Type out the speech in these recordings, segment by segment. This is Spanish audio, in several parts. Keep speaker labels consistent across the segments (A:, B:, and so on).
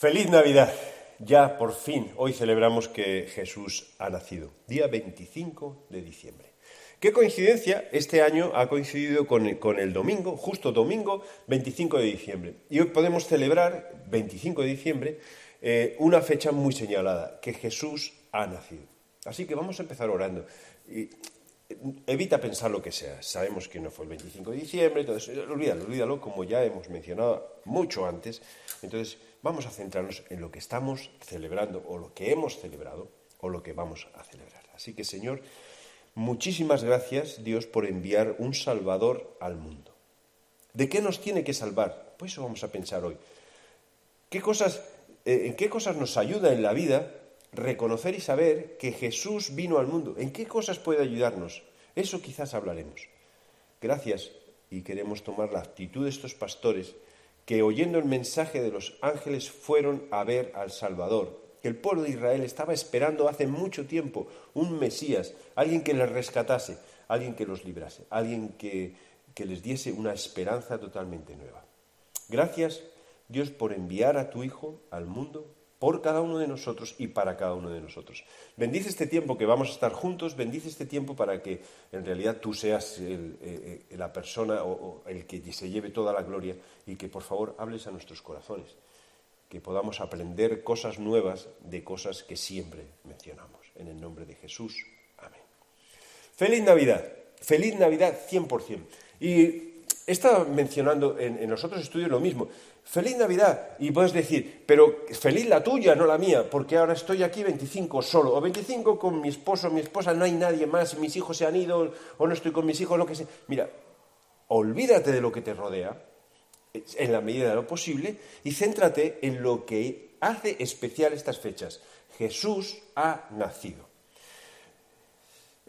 A: Feliz Navidad. Ya por fin, hoy celebramos que Jesús ha nacido, día 25 de diciembre. Qué coincidencia, este año ha coincidido con, el domingo, justo domingo 25 de diciembre. Y hoy podemos celebrar, 25 de diciembre, eh, una fecha muy señalada, que Jesús ha nacido. Así que vamos a empezar orando. Y, evita pensar lo que sea. Sabemos que no fue el 25 de diciembre, entonces olvídalo, olvídalo, como ya hemos mencionado mucho antes. Entonces vamos a centrarnos en lo que estamos celebrando o lo que hemos celebrado o lo que vamos a celebrar. Así que Señor, muchísimas gracias Dios por enviar un Salvador al mundo. ¿De qué nos tiene que salvar? Pues eso vamos a pensar hoy. ¿Qué cosas, eh, ¿En qué cosas nos ayuda en la vida reconocer y saber que Jesús vino al mundo. ¿En qué cosas puede ayudarnos? Eso quizás hablaremos. Gracias y queremos tomar la actitud de estos pastores que oyendo el mensaje de los ángeles fueron a ver al Salvador, que el pueblo de Israel estaba esperando hace mucho tiempo un Mesías, alguien que les rescatase, alguien que los librase, alguien que, que les diese una esperanza totalmente nueva. Gracias Dios por enviar a tu Hijo al mundo por cada uno de nosotros y para cada uno de nosotros. Bendice este tiempo que vamos a estar juntos, bendice este tiempo para que en realidad tú seas eh, eh, la persona o, el que se lleve toda la gloria y que por favor hables a nuestros corazones, que podamos aprender cosas nuevas de cosas que siempre mencionamos. En el nombre de Jesús. Amén. Feliz Navidad, feliz Navidad 100%. Y estado mencionando en, en los otros estudios lo mismo feliz Navidad. Y puedes decir, pero feliz la tuya, no la mía, porque ahora estoy aquí 25 solo, o 25 con mi esposo, mi esposa, no hay nadie más, mis hijos se han ido, o no estoy con mis hijos, lo que sea. Mira, olvídate de lo que te rodea, en la medida de lo posible, y céntrate en lo que hace especial estas fechas. Jesús ha nacido.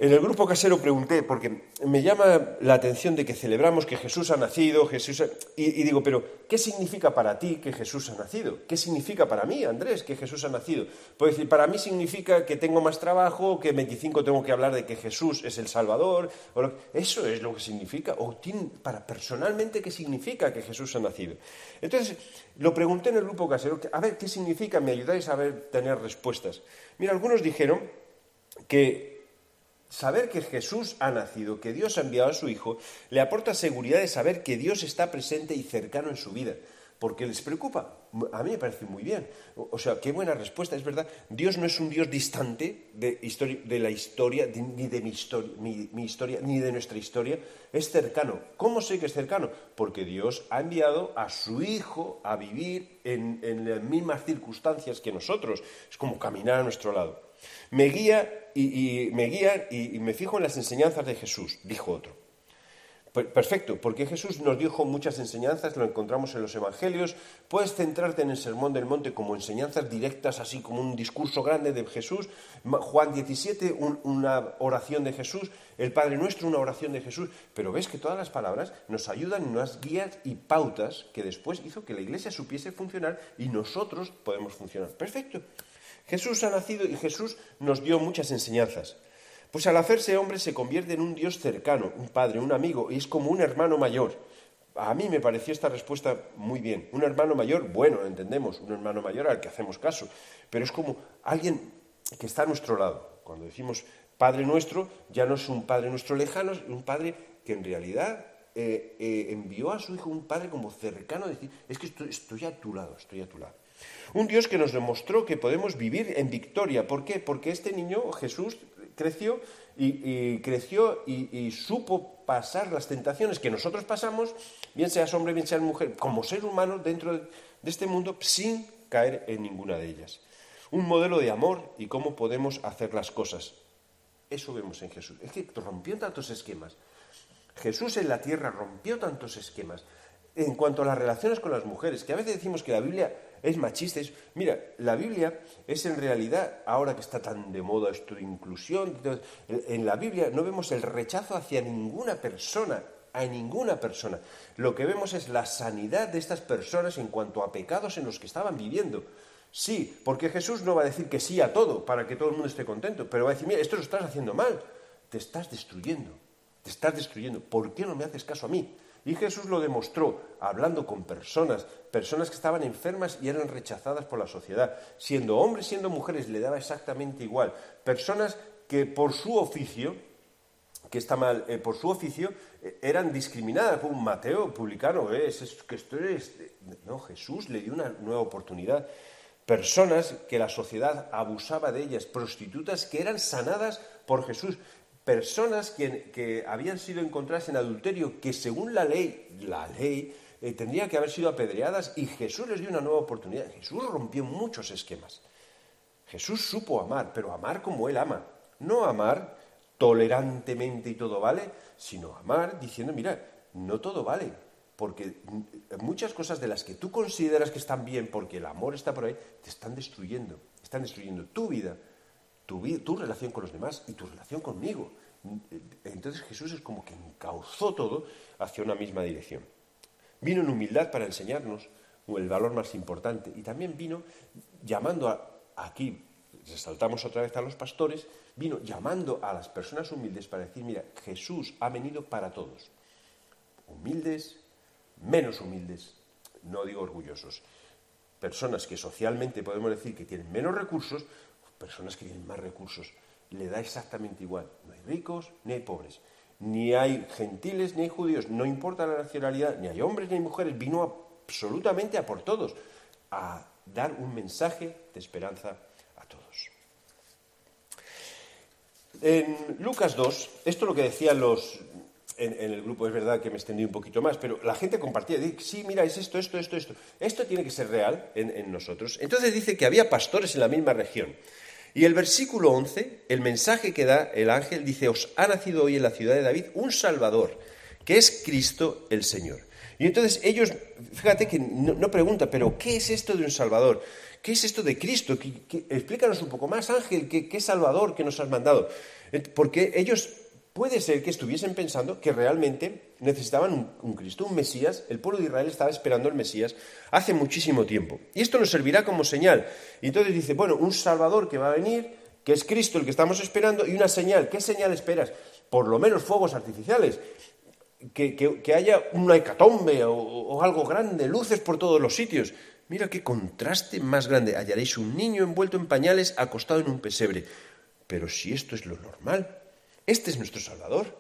A: En el grupo casero pregunté, porque me llama la atención de que celebramos que Jesús ha nacido, Jesús y, digo, pero ¿qué significa para ti que Jesús ha nacido? ¿Qué significa para mí, Andrés, que Jesús ha nacido? Puedo decir, para mí significa que tengo más trabajo, que en 25 tengo que hablar de que Jesús es el Salvador, eso es lo que significa, o para personalmente qué significa que Jesús ha nacido. Entonces, lo pregunté en el grupo casero, a ver, ¿qué significa? Me ayudáis a ver, tener respuestas. Mira, algunos dijeron que Saber que Jesús ha nacido, que Dios ha enviado a su Hijo, le aporta seguridad de saber que Dios está presente y cercano en su vida. Porque les preocupa. A mí me parece muy bien. O sea, qué buena respuesta, es verdad. Dios no es un Dios distante de, la historia, ni de mi, historia, ni de nuestra historia. Es cercano. ¿Cómo sé que es cercano? Porque Dios ha enviado a su Hijo a vivir en, en las mismas circunstancias que nosotros. Es como caminar a nuestro lado. Me guía y, me guía y, me fijo en las enseñanzas de Jesús, dijo otro. Perfecto, porque Jesús nos dijo muchas enseñanzas, lo encontramos en los Evangelios. Puedes centrarte en el Sermón del Monte como enseñanzas directas, así como un discurso grande de Jesús. Juan 17, una oración de Jesús. El Padre Nuestro, una oración de Jesús. Pero ves que todas las palabras nos ayudan, nos guías y pautas que después hizo que la Iglesia supiese funcionar y nosotros podemos funcionar. Perfecto. Jesús ha nacido y Jesús nos dio muchas enseñanzas. Pues al hacerse hombre se convierte en un Dios cercano, un padre, un amigo, y es como un hermano mayor. A mí me pareció esta respuesta muy bien. Un hermano mayor, bueno, entendemos, un hermano mayor al que hacemos caso, pero es como alguien que está a nuestro lado. Cuando decimos Padre nuestro, ya no es un Padre nuestro lejano, es un Padre que en realidad eh, eh, envió a su Hijo un Padre como cercano, decir, es que estoy a tu lado, estoy a tu lado. Un Dios que nos demostró que podemos vivir en victoria. ¿Por qué? Porque este niño, Jesús, creció y, creció y, supo pasar las tentaciones que nosotros pasamos, bien seas hombre, bien seas mujer, como ser humano dentro de este mundo, sin caer en ninguna de ellas. Un modelo de amor y cómo podemos hacer las cosas. Eso vemos en Jesús. Es que rompió tantos esquemas. Jesús en la tierra rompió tantos esquemas en cuanto a las relaciones con las mujeres, que a veces decimos que la Biblia es machista. mira, la Biblia es en realidad, ahora que está tan de moda esto de inclusión, en la Biblia no vemos el rechazo hacia ninguna persona, a ninguna persona. Lo que vemos es la sanidad de estas personas en cuanto a pecados en los que estaban viviendo. Sí, porque Jesús no va a decir que sí a todo para que todo el mundo esté contento, pero va a decir, mira, esto lo estás haciendo mal, te estás destruyendo. te estás destruyendo. ¿Por qué no me haces caso a mí? Y Jesús lo demostró hablando con personas, personas que estaban enfermas y eran rechazadas por la sociedad. Siendo hombres, siendo mujeres, le daba exactamente igual. Personas que por su oficio, que está mal, eh, por su oficio, eh, eran discriminadas por un Mateo publicano. Eh, es, que esto es... No, Jesús le dio una nueva oportunidad. Personas que la sociedad abusaba de ellas, prostitutas que eran sanadas por Jesús personas que, habían sido encontradas en adulterio, que según la ley, la ley, eh, tendrían que haber sido apedreadas y Jesús les dio una nueva oportunidad. Jesús rompió muchos esquemas. Jesús supo amar, pero amar como Él ama. No amar tolerantemente y todo vale, sino amar diciendo, mira, no todo vale, porque muchas cosas de las que tú consideras que están bien porque el amor está por ahí, te están destruyendo, están destruyendo tu vida, tu, relación con los demás y tu relación conmigo. Entonces Jesús es como que encauzó todo hacia una misma dirección. Vino en humildad para enseñarnos el valor más importante y también vino llamando a, aquí, resaltamos otra vez a los pastores, vino llamando a las personas humildes para decir, mira, Jesús ha venido para todos, humildes, menos humildes, no digo orgullosos, personas que socialmente podemos decir que tienen menos recursos, personas que tienen más recursos. Le da exactamente igual. No hay ricos ni hay pobres. Ni hay gentiles ni hay judíos. No importa la nacionalidad. Ni hay hombres ni hay mujeres. Vino absolutamente a por todos. A dar un mensaje de esperanza a todos. En Lucas 2, esto es lo que decían los, en, el grupo es verdad que me extendí un poquito más, pero la gente compartía, sí, mira, es esto, esto, esto, esto. Esto tiene que ser real en, nosotros. Entonces dice que había pastores en la misma región. Y el versículo 11, el mensaje que da el ángel, dice, os ha nacido hoy en la ciudad de David un Salvador, que es Cristo el Señor. Y entonces ellos, fíjate que no, preguntan, pero ¿qué es esto de un Salvador? ¿Qué es esto de Cristo? explícanos un poco más, Ángel, ¿qué, ¿qué, Salvador que nos has mandado? Porque ellos puede ser que estuviesen pensando que realmente necesitaban un, Cristo, un Mesías. El pueblo de Israel estaba esperando el Mesías hace muchísimo tiempo. Y esto nos servirá como señal. Y entonces dice, bueno, un Salvador que va a venir, que es Cristo el que estamos esperando, y una señal. ¿Qué señal esperas? Por lo menos fuegos artificiales. Que, haya una hecatombe o, o algo grande, luces por todos los sitios. Mira qué contraste más grande. Hallaréis un niño envuelto en pañales acostado en un pesebre. Pero si esto es lo normal, este es nuestro Salvador.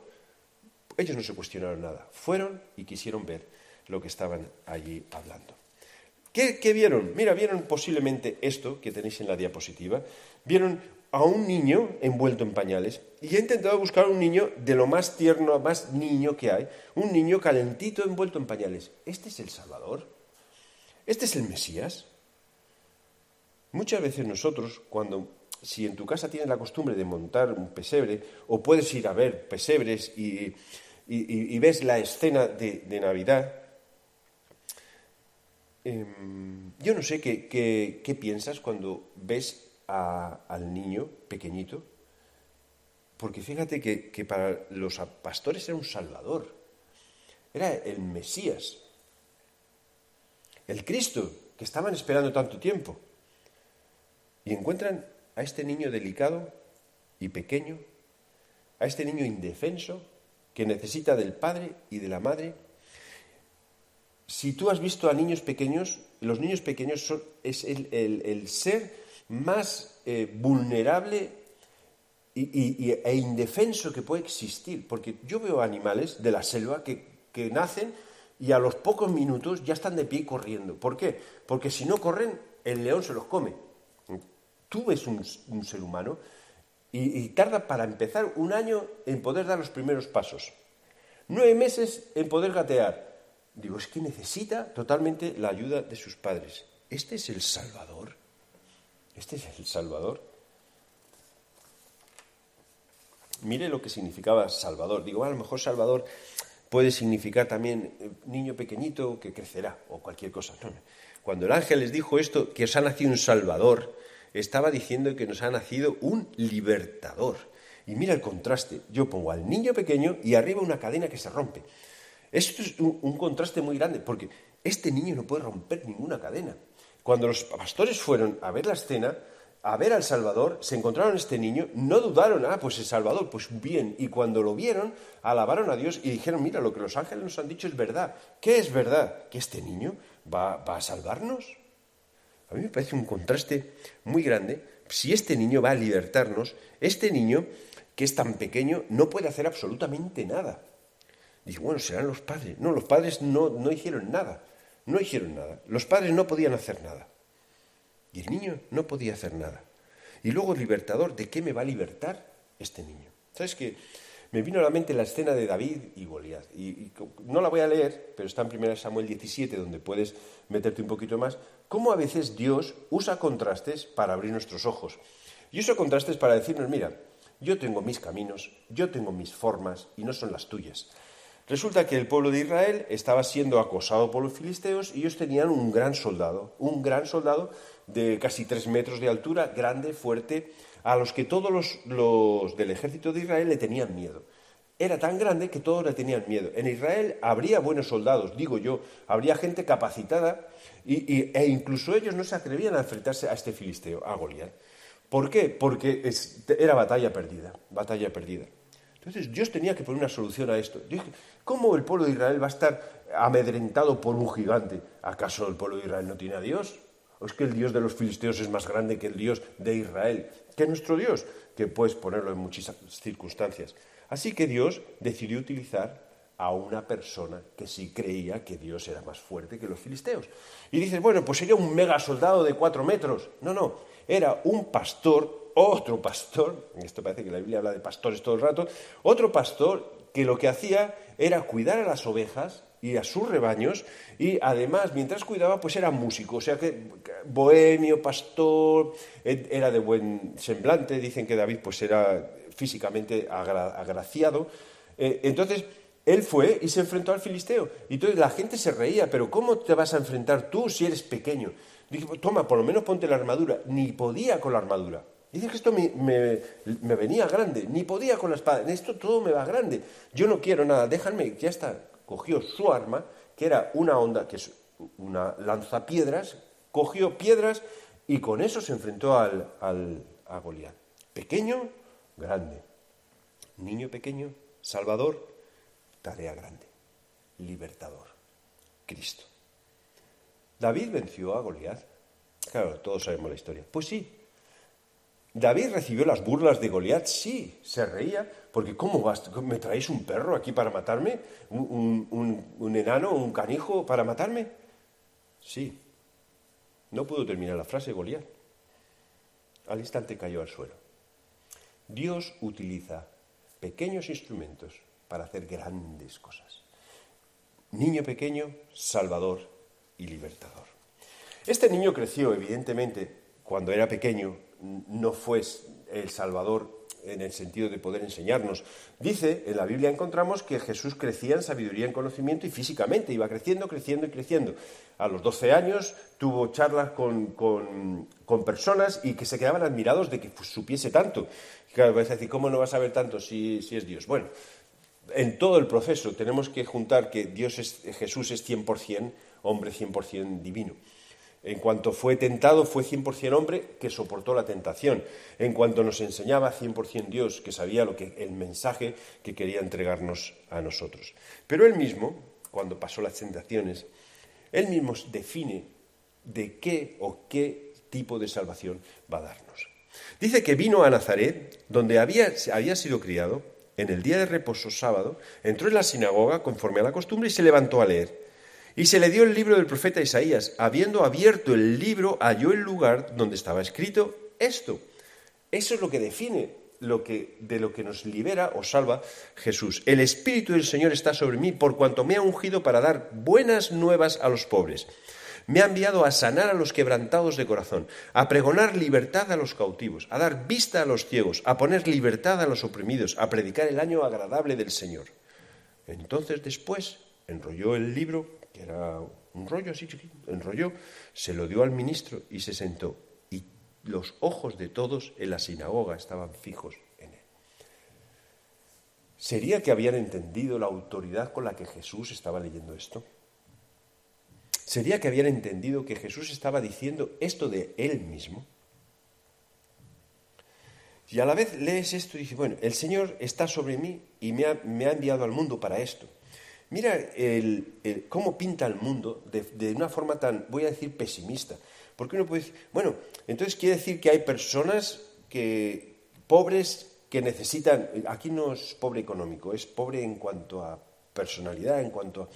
A: Ellos no se cuestionaron nada, fueron y quisieron ver lo que estaban allí hablando. ¿Qué, vieron? Mira, vieron posiblemente esto que tenéis en la diapositiva. Vieron a un niño envuelto en pañales y he intentado buscar un niño de lo más tierno, más niño que hay, un niño calentito envuelto en pañales. ¿Este es el Salvador? ¿Este es el Mesías? Muchas veces nosotros, cuando si en tu casa tienes la costumbre de montar un pesebre, o puedes ir a ver pesebres y, ves la escena de, Navidad, em, yo no sé qué, piensas cuando ves al niño pequeñito, porque fíjate que, que para los pastores era un salvador, era el Mesías, el Cristo que estaban esperando tanto tiempo. Y encuentran a este niño delicado y pequeño, a este niño indefenso que necesita del padre y de la madre. Si tú has visto a niños pequeños, los niños pequeños son, es el, ser más eh, vulnerable e indefenso que puede existir, porque yo veo animales de la selva que, que nacen y a los pocos minutos ya están de pie corriendo. ¿Por qué? Porque si no corren, el león se los come. Tú ves un, ser humano y, tarda para empezar un año en poder dar los primeros pasos. Nueve meses en poder gatear. Digo, es que necesita totalmente la ayuda de sus padres. ¿Este es el Salvador? ¿Este es el Salvador? Mire lo que significaba Salvador. Digo, a lo mejor Salvador puede significar también eh, niño pequeñito que crecerá o cualquier cosa. Cuando el ángel les dijo esto, que os ha nacido un Salvador, estaba diciendo que nos ha nacido un libertador. Y mira el contraste. Yo pongo al niño pequeño y arriba una cadena que se rompe. Esto es un, contraste muy grande, porque este niño no puede romper ninguna cadena. Cuando los pastores fueron a ver la escena, a ver al Salvador, se encontraron este niño, no dudaron, ah, pues el Salvador, pues bien, y cuando lo vieron, alabaron a Dios y dijeron, mira, lo que los ángeles nos han dicho es verdad. ¿Qué es verdad? ¿Que este niño va, va a salvarnos? A mí me parece un contraste muy grande. Si este niño va a libertarnos, este niño, que es tan pequeño, no puede hacer absolutamente nada. Dice, bueno, serán los padres. No, los padres no, no hicieron nada. No hicieron nada. Los padres no podían hacer nada. Y el niño no podía hacer nada. Y luego, libertador, ¿de qué me va a libertar este niño? ¿Sabes qué? Me vino a la mente la escena de David y Goliat. Y, no la voy a leer, pero está en 1 Samuel 17, donde puedes meterte un poquito más. Cómo a veces Dios usa contrastes para abrir nuestros ojos. Y usa contrastes para decirnos, mira, yo tengo mis caminos, yo tengo mis formas y no son las tuyas. Resulta que el pueblo de Israel estaba siendo acosado por los filisteos y ellos tenían un gran soldado, un gran soldado de casi tres metros de altura, grande, fuerte, a los que todos los, del ejército de Israel le tenían miedo. Era tan grande que todos le tenían miedo. En Israel habría buenos soldados, digo yo, habría gente capacitada y, e incluso ellos no se atrevían a enfrentarse a este filisteo, a Goliat. ¿Por qué? Porque era batalla perdida, batalla perdida. Entonces Dios tenía que poner una solución a esto. ¿cómo el pueblo de Israel va a estar amedrentado por un gigante? ¿Acaso el pueblo de Israel no tiene a Dios? ¿O es que el Dios de los filisteos es más grande que el Dios de Israel? Que nuestro Dios, que puedes ponerlo en muchas circunstancias. Así que Dios decidió utilizar a una persona que sí creía que Dios era más fuerte que los filisteos. Y dices, bueno, pues sería un mega soldado de cuatro metros. No, no, era un pastor, otro pastor, esto parece que la Biblia habla de pastores todo el rato, otro pastor que lo que hacía era cuidar a las ovejas y a sus rebaños y además mientras cuidaba pues era músico, o sea que bohemio, pastor, era de buen semblante, dicen que David pues era físicamente agraciado. Eh, entonces él fue y se enfrentó al filisteo. Y entonces la gente se reía, pero ¿cómo te vas a enfrentar tú si eres pequeño? Dije, toma, por lo menos ponte la armadura. Ni podía con la armadura. Dice que esto me, me, venía grande, ni podía con la espada. Esto todo me va grande. Yo no quiero nada, déjame, ya está cogió su arma, que era una onda, que es una lanzapiedras, cogió piedras y con eso se enfrentó al, al, a Goliat. Pequeño, grande. Niño pequeño, salvador, tarea grande. Libertador, Cristo. David venció a Goliat. Claro, todos sabemos la historia. Pues sí, David recibió las burlas de Goliat, sí, se reía, porque ¿cómo vas? ¿Me traéis un perro aquí para matarme? ¿Un, un, un enano, un canijo para matarme? Sí. No pudo terminar la frase Goliat. Al instante cayó al suelo. Dios utiliza pequeños instrumentos para hacer grandes cosas. Niño pequeño, salvador y libertador. Este niño creció, evidentemente, cuando era pequeño, no fue el Salvador en el sentido de poder enseñarnos. Dice, en la Biblia encontramos que Jesús crecía en sabiduría, en conocimiento y físicamente, iba creciendo, creciendo y creciendo. A los 12 años tuvo charlas con, personas y que se quedaban admirados de que supiese tanto. Y claro, vas a decir, ¿cómo no vas a saber tanto si, si es Dios? Bueno, en todo el proceso tenemos que juntar que Dios es, Jesús es 100% hombre, 100% divino. En cuanto fue tentado, fue 100% hombre que soportó la tentación. En cuanto nos enseñaba, 100% Dios, que sabía lo que, el mensaje que quería entregarnos a nosotros. Pero él mismo, cuando pasó las tentaciones, él mismo define de qué o qué tipo de salvación va a darnos. Dice que vino a Nazaret, donde había, había sido criado, en el día de reposo sábado, entró en la sinagoga conforme a la costumbre y se levantó a leer. Y se le dio el libro del profeta Isaías. Habiendo abierto el libro, halló el lugar donde estaba escrito esto. Eso es lo que define lo que, de lo que nos libera o salva Jesús. El Espíritu del Señor está sobre mí por cuanto me ha ungido para dar buenas nuevas a los pobres. Me ha enviado a sanar a los quebrantados de corazón, a pregonar libertad a los cautivos, a dar vista a los ciegos, a poner libertad a los oprimidos, a predicar el año agradable del Señor. Entonces después enrolló el libro era un rollo así chiquito, enrolló, se lo dio al ministro y se sentó. Y los ojos de todos en la sinagoga estaban fijos en él. ¿Sería que habían entendido la autoridad con la que Jesús estaba leyendo esto? ¿Sería que habían entendido que Jesús estaba diciendo esto de él mismo? Y a la vez lees esto y dices, bueno, el Señor está sobre mí y me ha, enviado al mundo para esto. Mira el, cómo pinta el mundo de, una forma tan, voy a decir, pesimista. Porque uno puede decir, bueno, entonces quiere decir que hay personas que, pobres que necesitan, aquí no es pobre económico, es pobre en cuanto a personalidad, en cuanto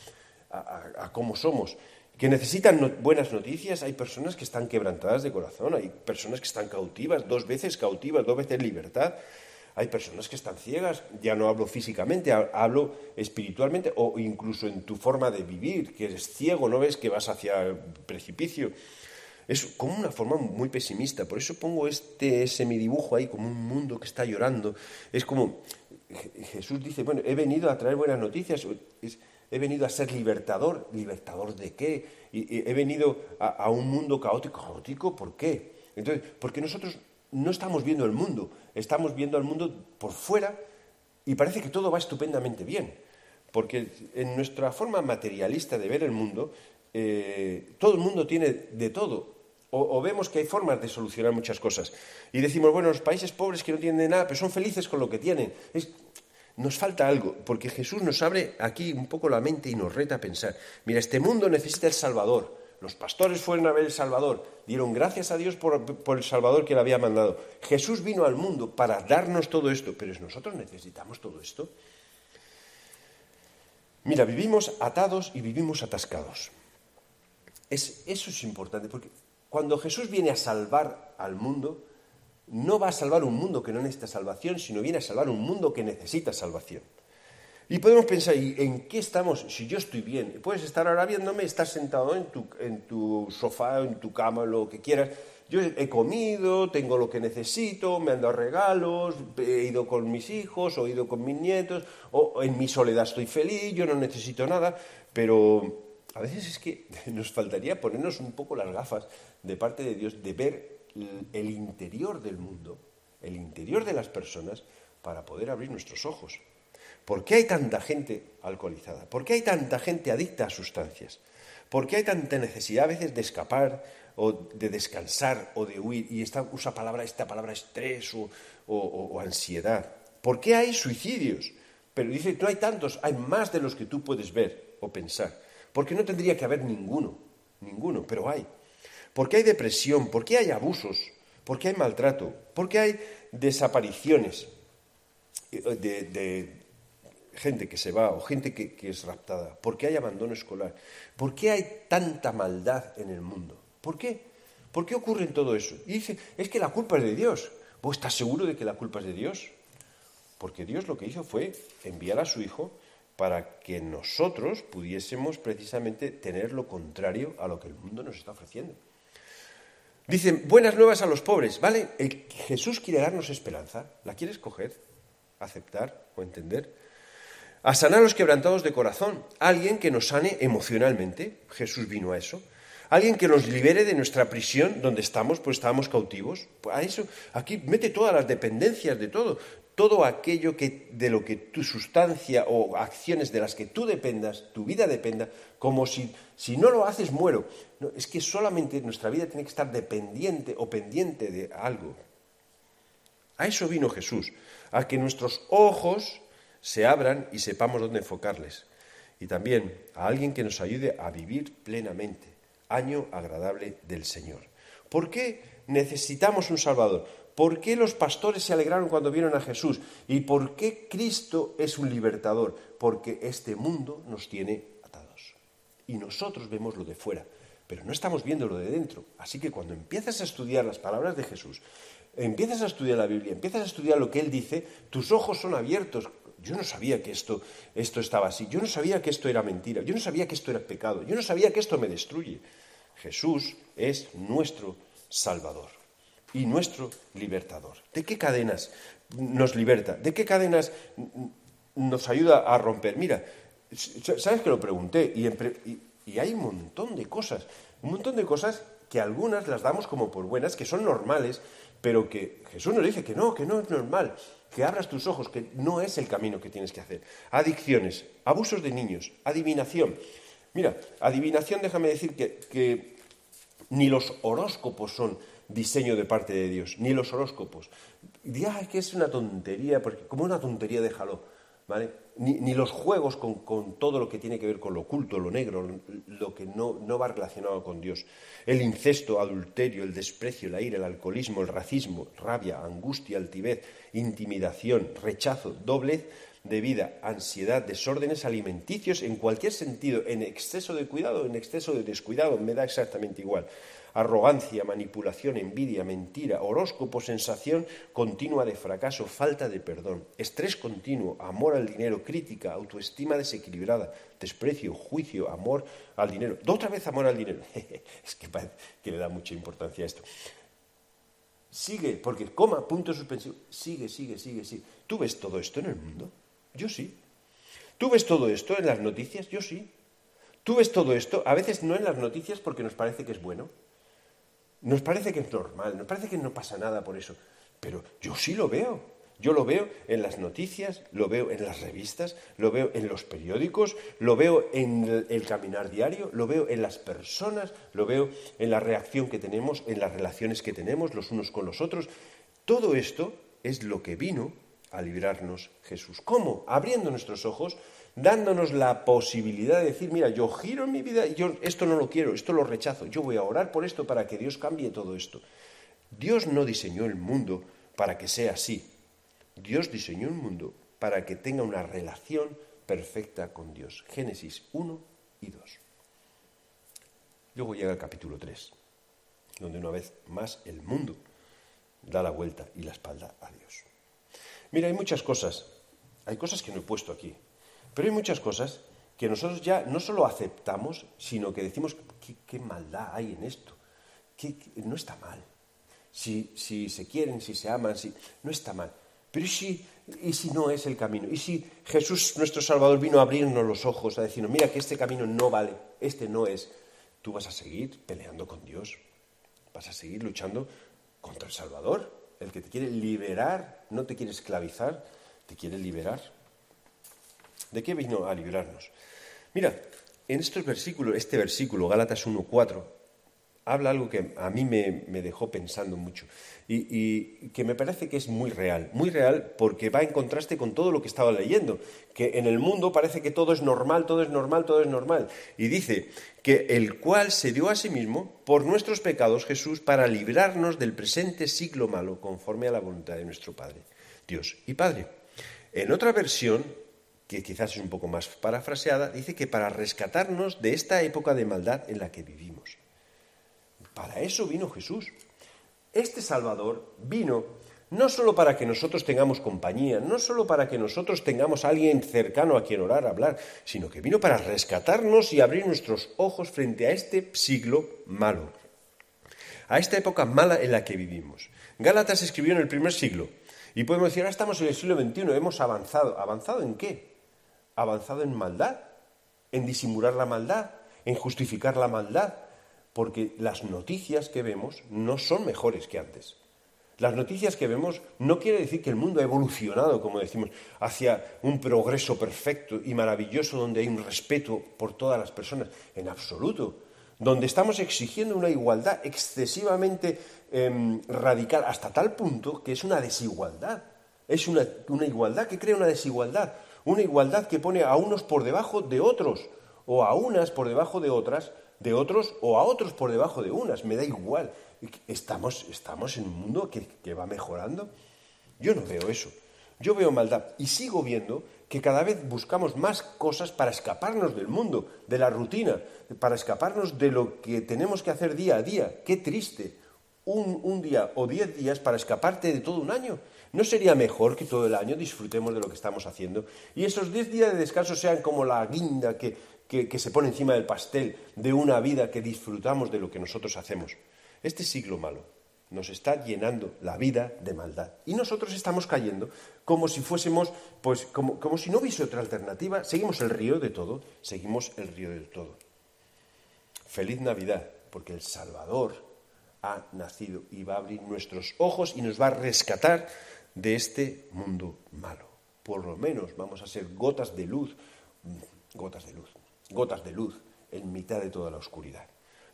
A: a, cómo somos, que necesitan buenas noticias, hay personas que están quebrantadas de corazón, hay personas que están cautivas, dos veces cautivas, dos veces libertad, hay personas que están ciegas, ya no hablo físicamente, hablo espiritualmente o incluso en tu forma de vivir, que eres ciego, no ves que vas hacia el precipicio. Es como una forma muy pesimista, por eso pongo este semidibujo ahí como un mundo que está llorando. Es como Jesús dice, bueno, he venido a traer buenas noticias, he venido a ser libertador, libertador de qué? he venido a, un mundo caótico, caótico, ¿por qué? Entonces, porque nosotros no estamos viendo el mundo, estamos viendo al mundo por fuera y parece que todo va estupendamente bien, porque en nuestra forma materialista de ver el mundo, eh, todo el mundo tiene de todo, o, vemos que hay formas de solucionar muchas cosas. Y decimos, bueno, los países pobres que no tienen nada, pero son felices con lo que tienen. nos falta algo, porque Jesús nos abre aquí un poco la mente y nos reta a pensar, mira, este mundo necesita el Salvador. Los pastores fueron a ver el Salvador, dieron gracias a Dios por, el Salvador que le había mandado. Jesús vino al mundo para darnos todo esto, pero nosotros necesitamos todo esto. Mira, vivimos atados y vivimos atascados. Es, eso es importante, porque cuando Jesús viene a salvar al mundo, no va a salvar un mundo que no necesita salvación, sino viene a salvar un mundo que necesita salvación. Y podemos pensar, ¿y en qué estamos? Si yo estoy bien, puedes estar ahora viéndome, estás sentado en tu, en tu sofá, en tu cama, lo que quieras. Yo he comido, tengo lo que necesito, me han dado regalos, he ido con mis hijos, o he ido con mis nietos, o en mi soledad estoy feliz, yo no necesito nada, pero a veces es que nos faltaría ponernos un poco las gafas de parte de Dios de ver el interior del mundo, el interior de las personas, para poder abrir nuestros ojos. ¿Por qué hay tanta gente alcoholizada? ¿Por qué hay tanta gente adicta a sustancias? ¿Por qué hay tanta necesidad a veces de escapar o de descansar o de huir? Y esta, palabra, esta palabra estrés o, o ansiedad. ¿Por qué hay suicidios? Pero dice, no hay tantos, hay más de los que tú puedes ver o pensar. Porque no tendría que haber ninguno, ninguno, pero hay. Porque hay depresión, porque hay abusos, porque hay maltrato, porque hay desapariciones de, gente que se va o gente que, es raptada, porque hay abandono escolar, ¿por qué hay tanta maldad en el mundo? ¿Por qué? ¿Por qué ocurre todo eso? Y dice, es que la culpa es de Dios. ¿Vos estás seguro de que la culpa es de Dios? Porque Dios lo que hizo fue enviar a su Hijo para que nosotros pudiésemos precisamente tener lo contrario a lo que el mundo nos está ofreciendo. Dicen, buenas nuevas a los pobres, ¿vale? Jesús quiere darnos esperanza. ¿La quieres coger, aceptar o entender? A sanar a los quebrantados de corazón. Alguien que nos sane emocionalmente. Jesús vino a eso. Alguien que nos libere de nuestra prisión donde estamos, pues estábamos cautivos. A eso, aquí mete todas las dependencias de todo todo aquello que, de lo que tu sustancia o acciones de las que tú dependas, tu vida dependa, como si, si no lo haces muero. Es que solamente nuestra vida tiene que estar dependiente o pendiente de algo. A eso vino Jesús, a que nuestros ojos se abran y sepamos dónde enfocarles. Y también a alguien que nos ayude a vivir plenamente, año agradable del Señor. ¿Por qué necesitamos un Salvador? ¿Por qué los pastores se alegraron cuando vieron a Jesús? ¿Y por qué Cristo es un libertador? Porque este mundo nos tiene atados. Y nosotros vemos lo de fuera, pero no estamos viendo lo de dentro. Así que cuando empiezas a estudiar las palabras de Jesús, empiezas a estudiar la Biblia, empiezas a estudiar lo que Él dice, tus ojos son abiertos. Yo no sabía que esto, esto estaba así, yo no sabía que esto era mentira, yo no sabía que esto era pecado, yo no sabía que esto me destruye. Jesús es nuestro Salvador y nuestro libertador. ¿De qué cadenas nos liberta? ¿De qué cadenas nos ayuda a romper? Mira, sabes que lo pregunté y, hay un montón de cosas, un montón de cosas que algunas las damos como por buenas, que son normales, pero que Jesús nos dice que no, que no es normal, que abras tus ojos, que no es el camino que tienes que hacer. Adicciones, abusos de niños, adivinación. Mira, adivinación, déjame decir que, que ni los horóscopos son diseño de parte de Dios, ni los horóscopos. Ya es que es una tontería, porque como una tontería déjalo, ¿vale? Ni, los juegos con, todo lo que tiene que ver con lo oculto, lo negro, lo que no, no va relacionado con Dios. El incesto, adulterio, el desprecio, la ira, el alcoholismo, el racismo, rabia, angustia, altivez, intimidación, rechazo, doblez de vida, ansiedad, desórdenes alimenticios en cualquier sentido, en exceso de cuidado, en exceso de descuidado, me da exactamente igual. Arrogancia, manipulación, envidia, mentira, horóscopo, sensación continua de fracaso, falta de perdón, estrés continuo, amor al dinero, crítica, autoestima desequilibrada, desprecio, juicio, amor al dinero. Otra vez amor al dinero. es que, que le da mucha importancia a esto. Sigue, porque coma, punto suspensivo, sigue, sigue, sigue, sigue. ¿Tú ves todo esto en el mundo? Yo sí. ¿Tú ves todo esto en las noticias? Yo sí. ¿Tú ves todo esto? A veces no en las noticias porque nos parece que es bueno. Nos parece que es normal, nos parece que no pasa nada por eso. Pero yo sí lo veo. Yo lo veo en las noticias, lo veo en las revistas, lo veo en los periódicos, lo veo en el caminar diario, lo veo en las personas, lo veo en la reacción que tenemos, en las relaciones que tenemos los unos con los otros. Todo esto es lo que vino a librarnos Jesús. ¿Cómo? Abriendo nuestros ojos, dándonos la posibilidad de decir, mira, yo giro en mi vida yo esto no lo quiero, esto lo rechazo, yo voy a orar por esto para que Dios cambie todo esto. Dios no diseñó el mundo para que sea así. Dios diseñó un mundo para que tenga una relación perfecta con Dios. Génesis 1 y 2. Luego llega el capítulo 3, donde una vez más el mundo da la vuelta y la espalda a Dios. Mira, hay muchas cosas, hay cosas que no he puesto aquí, pero hay muchas cosas que nosotros ya no solo aceptamos, sino que decimos, ¿qué, maldad hay en esto? que no está mal. Si, si, se quieren, si se aman, si, no está mal. Pero ¿y si, ¿y si no es el camino? ¿Y si Jesús, nuestro Salvador, vino a abrirnos los ojos, a decirnos, mira que este camino no vale, este no es? Tú vas a seguir peleando con Dios, vas a seguir luchando contra el Salvador, el que te quiere liberar, no te quiere esclavizar, te quiere liberar. ¿De qué vino a liberarnos? Mira, en estos versículos, este versículo, Gálatas 1.4, habla algo que a mí me, dejó pensando mucho y, que me parece que es muy real, muy real porque va en contraste con todo lo que estaba leyendo, que en el mundo parece que todo es normal, todo es normal, todo es normal. Y dice que el cual se dio a sí mismo por nuestros pecados Jesús para librarnos del presente siglo malo conforme a la voluntad de nuestro Padre, Dios y Padre. En otra versión, que quizás es un poco más parafraseada, dice que para rescatarnos de esta época de maldad en la que vivimos. Para eso vino Jesús. Este Salvador vino no solo para que nosotros tengamos compañía, no solo para que nosotros tengamos a alguien cercano a quien orar, hablar, sino que vino para rescatarnos y abrir nuestros ojos frente a este siglo malo, a esta época mala en la que vivimos. Gálatas escribió en el primer siglo y podemos decir, ahora estamos en el siglo XXI, hemos avanzado. ¿Avanzado en qué? Avanzado en maldad, en disimular la maldad, en justificar la maldad, porque las noticias que vemos no son mejores que antes. Las noticias que vemos no quiere decir que el mundo ha evolucionado, como decimos, hacia un progreso perfecto y maravilloso donde hay un respeto por todas las personas, en absoluto. Donde estamos exigiendo una igualdad excesivamente em, radical hasta tal punto que es una desigualdad. Es una, una igualdad que crea una desigualdad. Una igualdad que pone a unos por debajo de otros o a unas por debajo de otras de otros o a otros por debajo de unas, me da igual. Estamos, estamos en un mundo que, que va mejorando. Yo no veo eso. Yo veo maldad y sigo viendo que cada vez buscamos más cosas para escaparnos del mundo, de la rutina, para escaparnos de lo que tenemos que hacer día a día. Qué triste. Un, un, día o diez días para escaparte de todo un año. ¿No sería mejor que todo el año disfrutemos de lo que estamos haciendo? Y esos diez días de descanso sean como la guinda que, que, se pone encima del pastel de una vida que disfrutamos de lo que nosotros hacemos. Este siglo malo nos está llenando la vida de maldad. Y nosotros estamos cayendo como si fuésemos, pues, como, como si no hubiese otra alternativa. Seguimos el río de todo, seguimos el río del todo. Feliz Navidad, porque el Salvador ha nacido y va a abrir nuestros ojos y nos va a rescatar de este mundo malo. Por lo menos vamos a ser gotas de luz, gotas de luz gotas de luz en mitad de toda la oscuridad.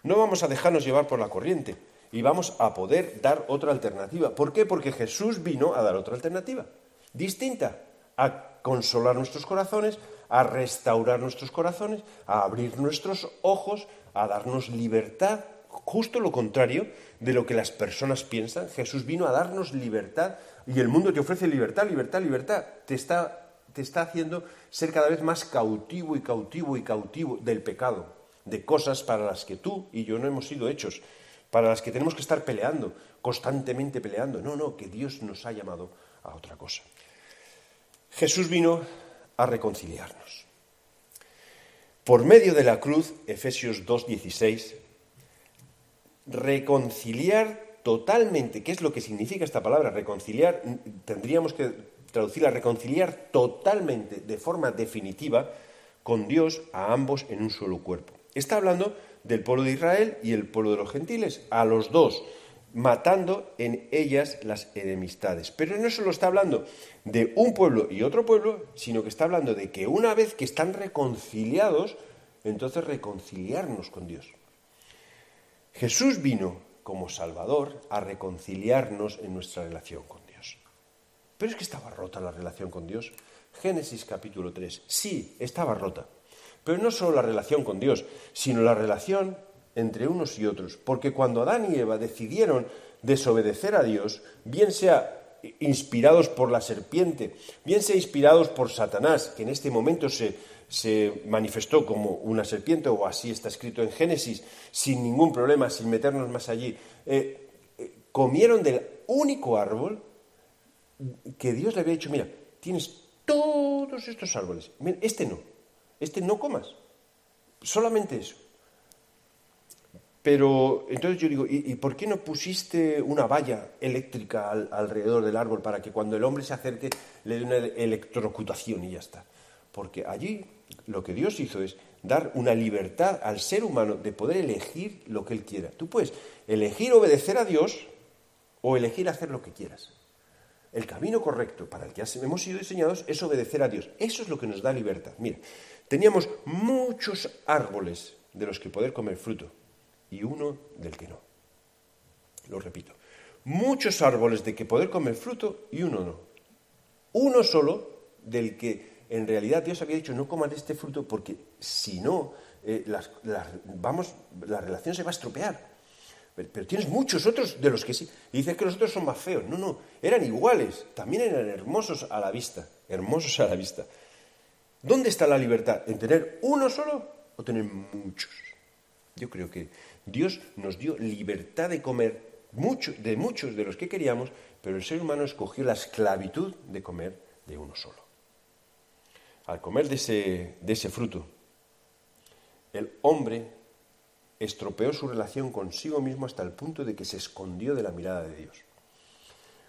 A: No vamos a dejarnos llevar por la corriente. y vamos a poder dar otra alternativa. ¿Por qué? Porque Jesús vino a dar otra alternativa, distinta, a consolar nuestros corazones, a restaurar nuestros corazones, a abrir nuestros ojos, a darnos libertad, justo lo contrario de lo que las personas piensan. Jesús vino a darnos libertad y el mundo te ofrece libertad, libertad, libertad. Te está, te está haciendo ser cada vez más cautivo y cautivo y cautivo del pecado, de cosas para las que tú y yo no hemos sido hechos, para las que tenemos que estar peleando, constantemente peleando. No, no, que Dios nos ha llamado a otra cosa. Jesús vino a reconciliarnos. Por medio de la cruz, Efesios 2.16, reconciliar totalmente, ¿qué es lo que significa esta palabra? Reconciliar, tendríamos que traducirla, reconciliar totalmente, de forma definitiva, con Dios a ambos en un solo cuerpo. Está hablando del pueblo de Israel y el pueblo de los gentiles, a los dos, matando en ellas las enemistades. Pero no solo está hablando de un pueblo y otro pueblo, sino que está hablando de que una vez que están reconciliados, entonces reconciliarnos con Dios. Jesús vino como Salvador a reconciliarnos en nuestra relación con. Pero es que estaba rota la relación con Dios. Génesis capítulo 3. Sí, estaba rota. Pero no solo la relación con Dios, sino la relación entre unos y otros. Porque cuando Adán y Eva decidieron desobedecer a Dios, bien sea inspirados por la serpiente, bien sea inspirados por Satanás, que en este momento se, se manifestó como una serpiente, o así está escrito en Génesis, sin ningún problema, sin meternos más allí, eh, eh, comieron del único árbol que Dios le había dicho, mira, tienes todos estos árboles, este no, este no comas, solamente eso. Pero entonces yo digo, ¿y, por qué no pusiste una valla eléctrica alrededor del árbol para que cuando el hombre se acerque le dé una electrocutación y ya está? Porque allí lo que Dios hizo es dar una libertad al ser humano de poder elegir lo que él quiera. Tú puedes elegir obedecer a Dios o elegir hacer lo que quieras. El camino correcto para el que hemos sido diseñados es obedecer a Dios. Eso es lo que nos da libertad. Mira, teníamos muchos árboles de los que poder comer fruto y uno del que no. Lo repito, muchos árboles de que poder comer fruto y uno no. Uno solo del que en realidad Dios había dicho no coman este fruto porque si no, eh, la relación se va a estropear. Pero, tienes muchos otros de los que sí. Y dices que los otros son más feos. No, no, eran iguales. También eran hermosos a la vista. Hermosos a la vista. ¿Dónde está la libertad? ¿En tener uno solo o tener muchos? Yo creo que Dios nos dio libertad de comer mucho, de muchos de los que queríamos, pero el ser humano escogió la esclavitud de comer de uno solo. Al comer de ese, de ese fruto, el hombre estropeó su relación consigo mismo hasta el punto de que se escondió de la mirada de Dios.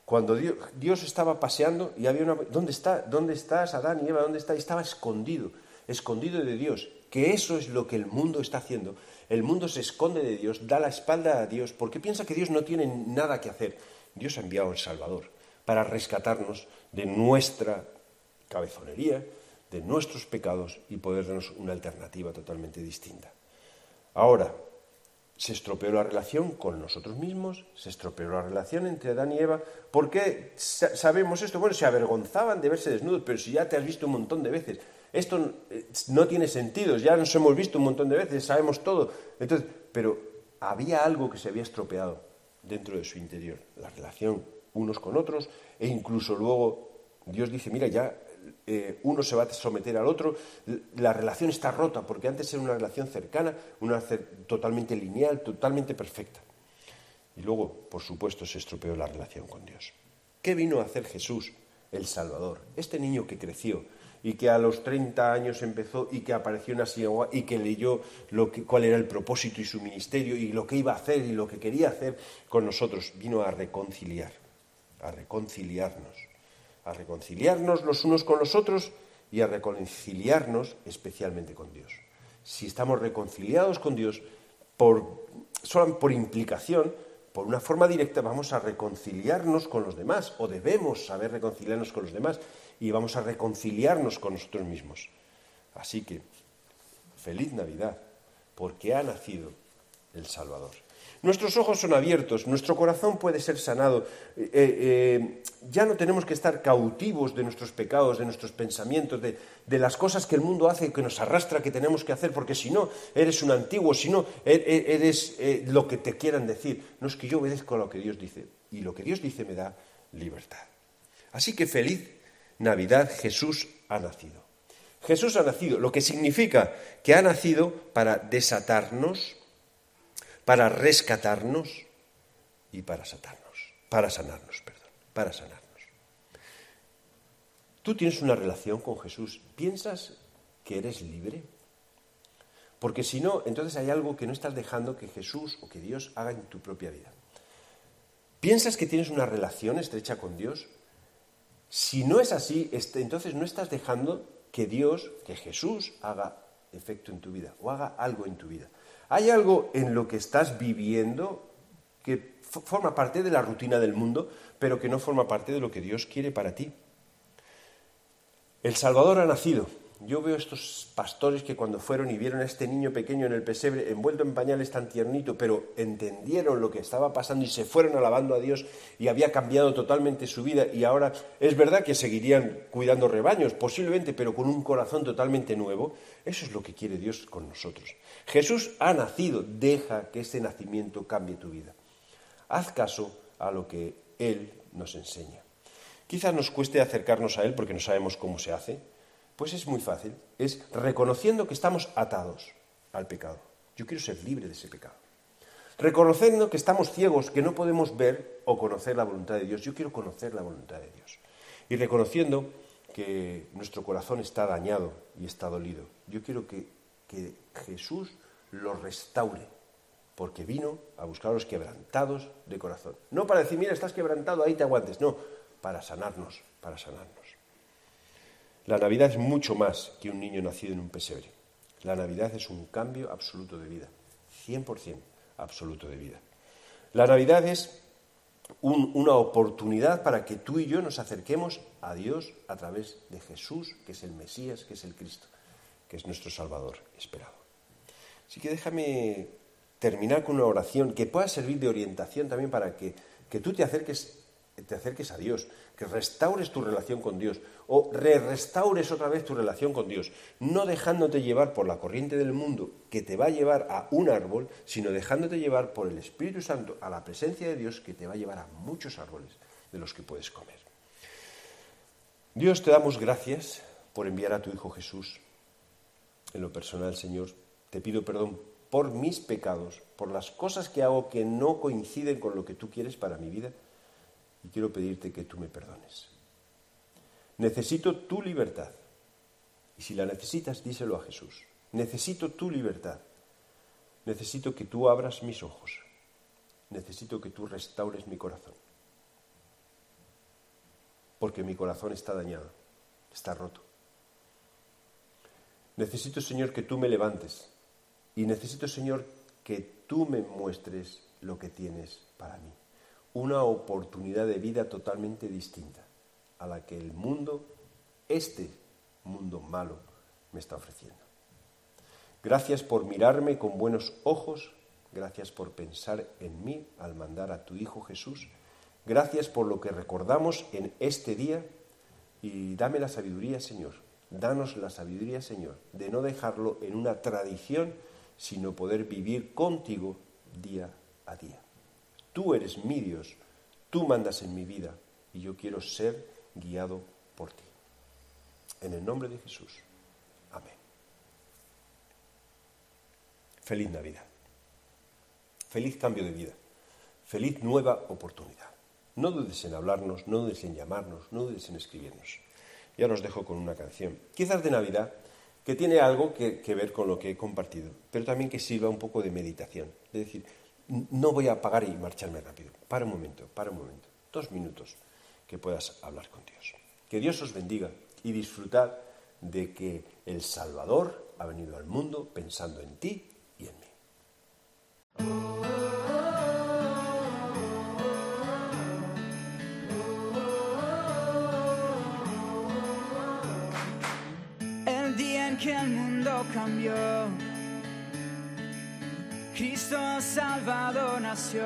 A: Cuando Dios, estaba paseando y había una... ¿Dónde está? ¿Dónde estás, Adán y Eva? ¿Dónde está? Estaba escondido, escondido de Dios. Que eso es lo que el mundo está haciendo el mundo se esconde de Dios, da la espalda a Dios, porque piensa que Dios no tiene nada que hacer. Dios ha enviado al Salvador para rescatarnos de nuestra cabezonería, de nuestros pecados y poder darnos una alternativa totalmente distinta. Ahora, se estropeó la relación con nosotros mismos, se estropeó la relación entre Adán y Eva. ¿Por qué sabemos esto? Bueno, se avergonzaban de verse desnudos, pero si ya te has visto un montón de veces esto eh, no tiene sentido, ya nos hemos visto un montón de veces, sabemos todo. Entonces, pero había algo que se había estropeado dentro de su interior, la relación unos con otros, e incluso luego Dios dice, mira, ya eh, uno se va a someter al otro, la relación está rota, porque antes era una relación cercana, una totalmente lineal, totalmente perfecta. Y luego, por supuesto, se estropeó la relación con Dios. ¿Qué vino a hacer Jesús, el Salvador? Este niño que creció, y que a los 30 años empezó y que apareció en la y que leyó lo que, cuál era el propósito y su ministerio y lo que iba a hacer y lo que quería hacer con nosotros. Vino a reconciliar, a reconciliarnos, a reconciliarnos los unos con los otros y a reconciliarnos especialmente con Dios. Si estamos reconciliados con Dios, por, solo por implicación, por una forma directa vamos a reconciliarnos con los demás o debemos saber reconciliarnos con los demás y vamos a reconciliarnos con nosotros mismos. Así que, feliz Navidad, porque ha nacido el Salvador. Nuestros ojos son abiertos, nuestro corazón puede ser sanado. Eh, eh, ya no tenemos que estar cautivos de nuestros pecados, de nuestros pensamientos, de, las cosas que el mundo hace, que nos arrastra, que tenemos que hacer, porque si no, eres un antiguo, si no, e, e, eres eh, lo que te quieran decir. No es que yo obedezco a lo que Dios dice, y lo que Dios dice me da libertad. Así que feliz Navidad, Jesús ha nacido. Jesús ha nacido, lo que significa que ha nacido para desatarnos, para rescatarnos y para satarnos, para sanarnos, perdón, para sanarnos. Tú tienes una relación con Jesús, ¿piensas que eres libre? Porque si no, entonces hay algo que no estás dejando que Jesús o que Dios haga en tu propia vida. ¿Piensas que tienes una relación estrecha con Dios? Si no es así, este, entonces no estás dejando que Dios, que Jesús haga efecto en tu vida o haga algo en tu vida. Hay algo en lo que estás viviendo que forma parte de la rutina del mundo, pero que no forma parte de lo que Dios quiere para ti. El Salvador ha nacido, yo veo estos pastores que cuando fueron y vieron a este niño pequeño en el pesebre, envuelto en pañales tan tiernito, pero entendieron lo que estaba pasando y se fueron alabando a Dios y había cambiado totalmente su vida y ahora es verdad que seguirían cuidando rebaños, posiblemente, pero con un corazón totalmente nuevo. Eso es lo que quiere Dios con nosotros. Jesús ha nacido, deja que ese nacimiento cambie tu vida. Haz caso a lo que Él nos enseña. Quizás nos cueste acercarnos a Él porque no sabemos cómo se hace, pues es muy fácil, es reconociendo que estamos atados al pecado. Yo quiero ser libre de ese pecado. Reconociendo que estamos ciegos, que no podemos ver o conocer la voluntad de Dios. Yo quiero conocer la voluntad de Dios. Y reconociendo que nuestro corazón está dañado y está dolido. Yo quiero que, que Jesús lo restaure, porque vino a buscar a los quebrantados de corazón. No para decir, mira, estás quebrantado, ahí te aguantes. No, para sanarnos, para sanarnos. La Navidad es mucho más que un niño nacido en un pesebre. La Navidad es un cambio absoluto de vida, 100% absoluto de vida. La Navidad es una oportunidad para que tú y yo nos acerquemos a Dios a través de Jesús, que es el Mesías, que es el Cristo, que es nuestro Salvador esperado. Así que déjame terminar con una oración que pueda servir de orientación también para que, que tú te acerques te acerques a Dios, que restaures tu relación con Dios o re-restaures otra vez tu relación con Dios, no dejándote llevar por la corriente del mundo que te va a llevar a un árbol, sino dejándote llevar por el Espíritu Santo a la presencia de Dios que te va a llevar a muchos árboles de los que puedes comer. Dios te damos gracias por enviar a tu Hijo Jesús. En lo personal, Señor, te pido perdón por mis pecados, por las cosas que hago que no coinciden con lo que tú quieres para mi vida y quiero pedirte que tú me perdones. Necesito tu libertad. Y si la necesitas, díselo a Jesús. Necesito tu libertad. Necesito que tú abras mis ojos. Necesito que tú restaures mi corazón. Porque mi corazón está dañado, está roto. Necesito, Señor, que tú me levantes. Y necesito, Señor, que tú me muestres lo que tienes para mí una oportunidad de vida totalmente distinta a la que el mundo, este mundo malo, me está ofreciendo. Gracias por mirarme con buenos ojos, gracias por pensar en mí al mandar a tu Hijo Jesús, gracias por lo que recordamos en este día y dame la sabiduría, Señor, danos la sabiduría, Señor, de no dejarlo en una tradición, sino poder vivir contigo día a día. Tú eres mi Dios, tú mandas en mi vida y yo quiero ser guiado por ti. En el nombre de Jesús. Amén. Feliz Navidad. Feliz cambio de vida. Feliz nueva oportunidad. No dudes en hablarnos, no dudes en llamarnos, no dudes en escribirnos. Ya los dejo con una canción, quizás de Navidad, que tiene algo que, que, ver con lo que he compartido, pero también que sirva un poco de meditación. Es decir, no voy a apagar y marcharme rápido. Para un momento, para un momento. Dos minutos que puedas hablar con Dios. Que Dios os bendiga y disfrutad de que el Salvador ha venido al mundo pensando en ti y en mí.
B: El día en que el mundo cambió Cristo Salvador nació.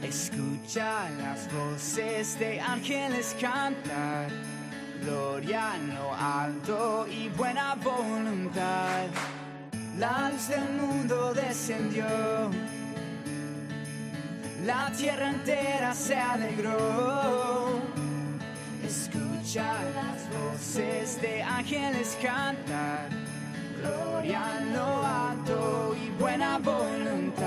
B: Escucha las voces de ángeles cantar, gloria en lo alto y buena voluntad. La luz del mundo descendió, la tierra entera se alegró. Escucha las voces de ángeles cantar, gloria en lo alto y buena voluntad.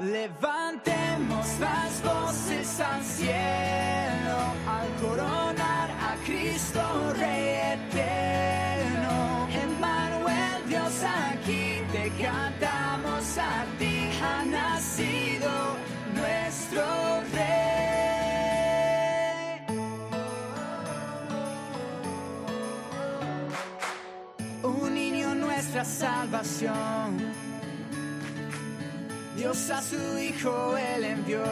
B: Levantemos las voces al cielo al coronar a Cristo Rey eterno. Emmanuel, Dios aquí te cantamos a ti, ha salvación. Dios a su Hijo Él envió.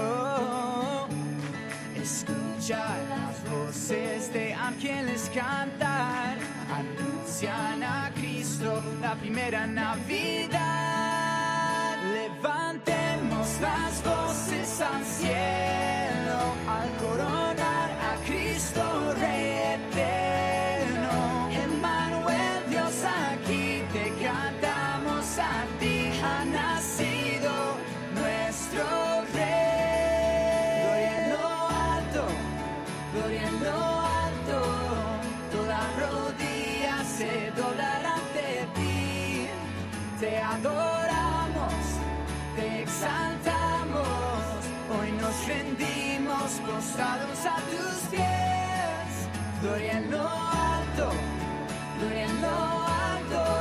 B: Escucha las voces de ángeles cantar. Anuncian a Cristo la primera Navidad. Te adoramos, te exaltamos, hoy nos rendimos postrados a tus pies. Gloria en lo alto, gloria en lo alto,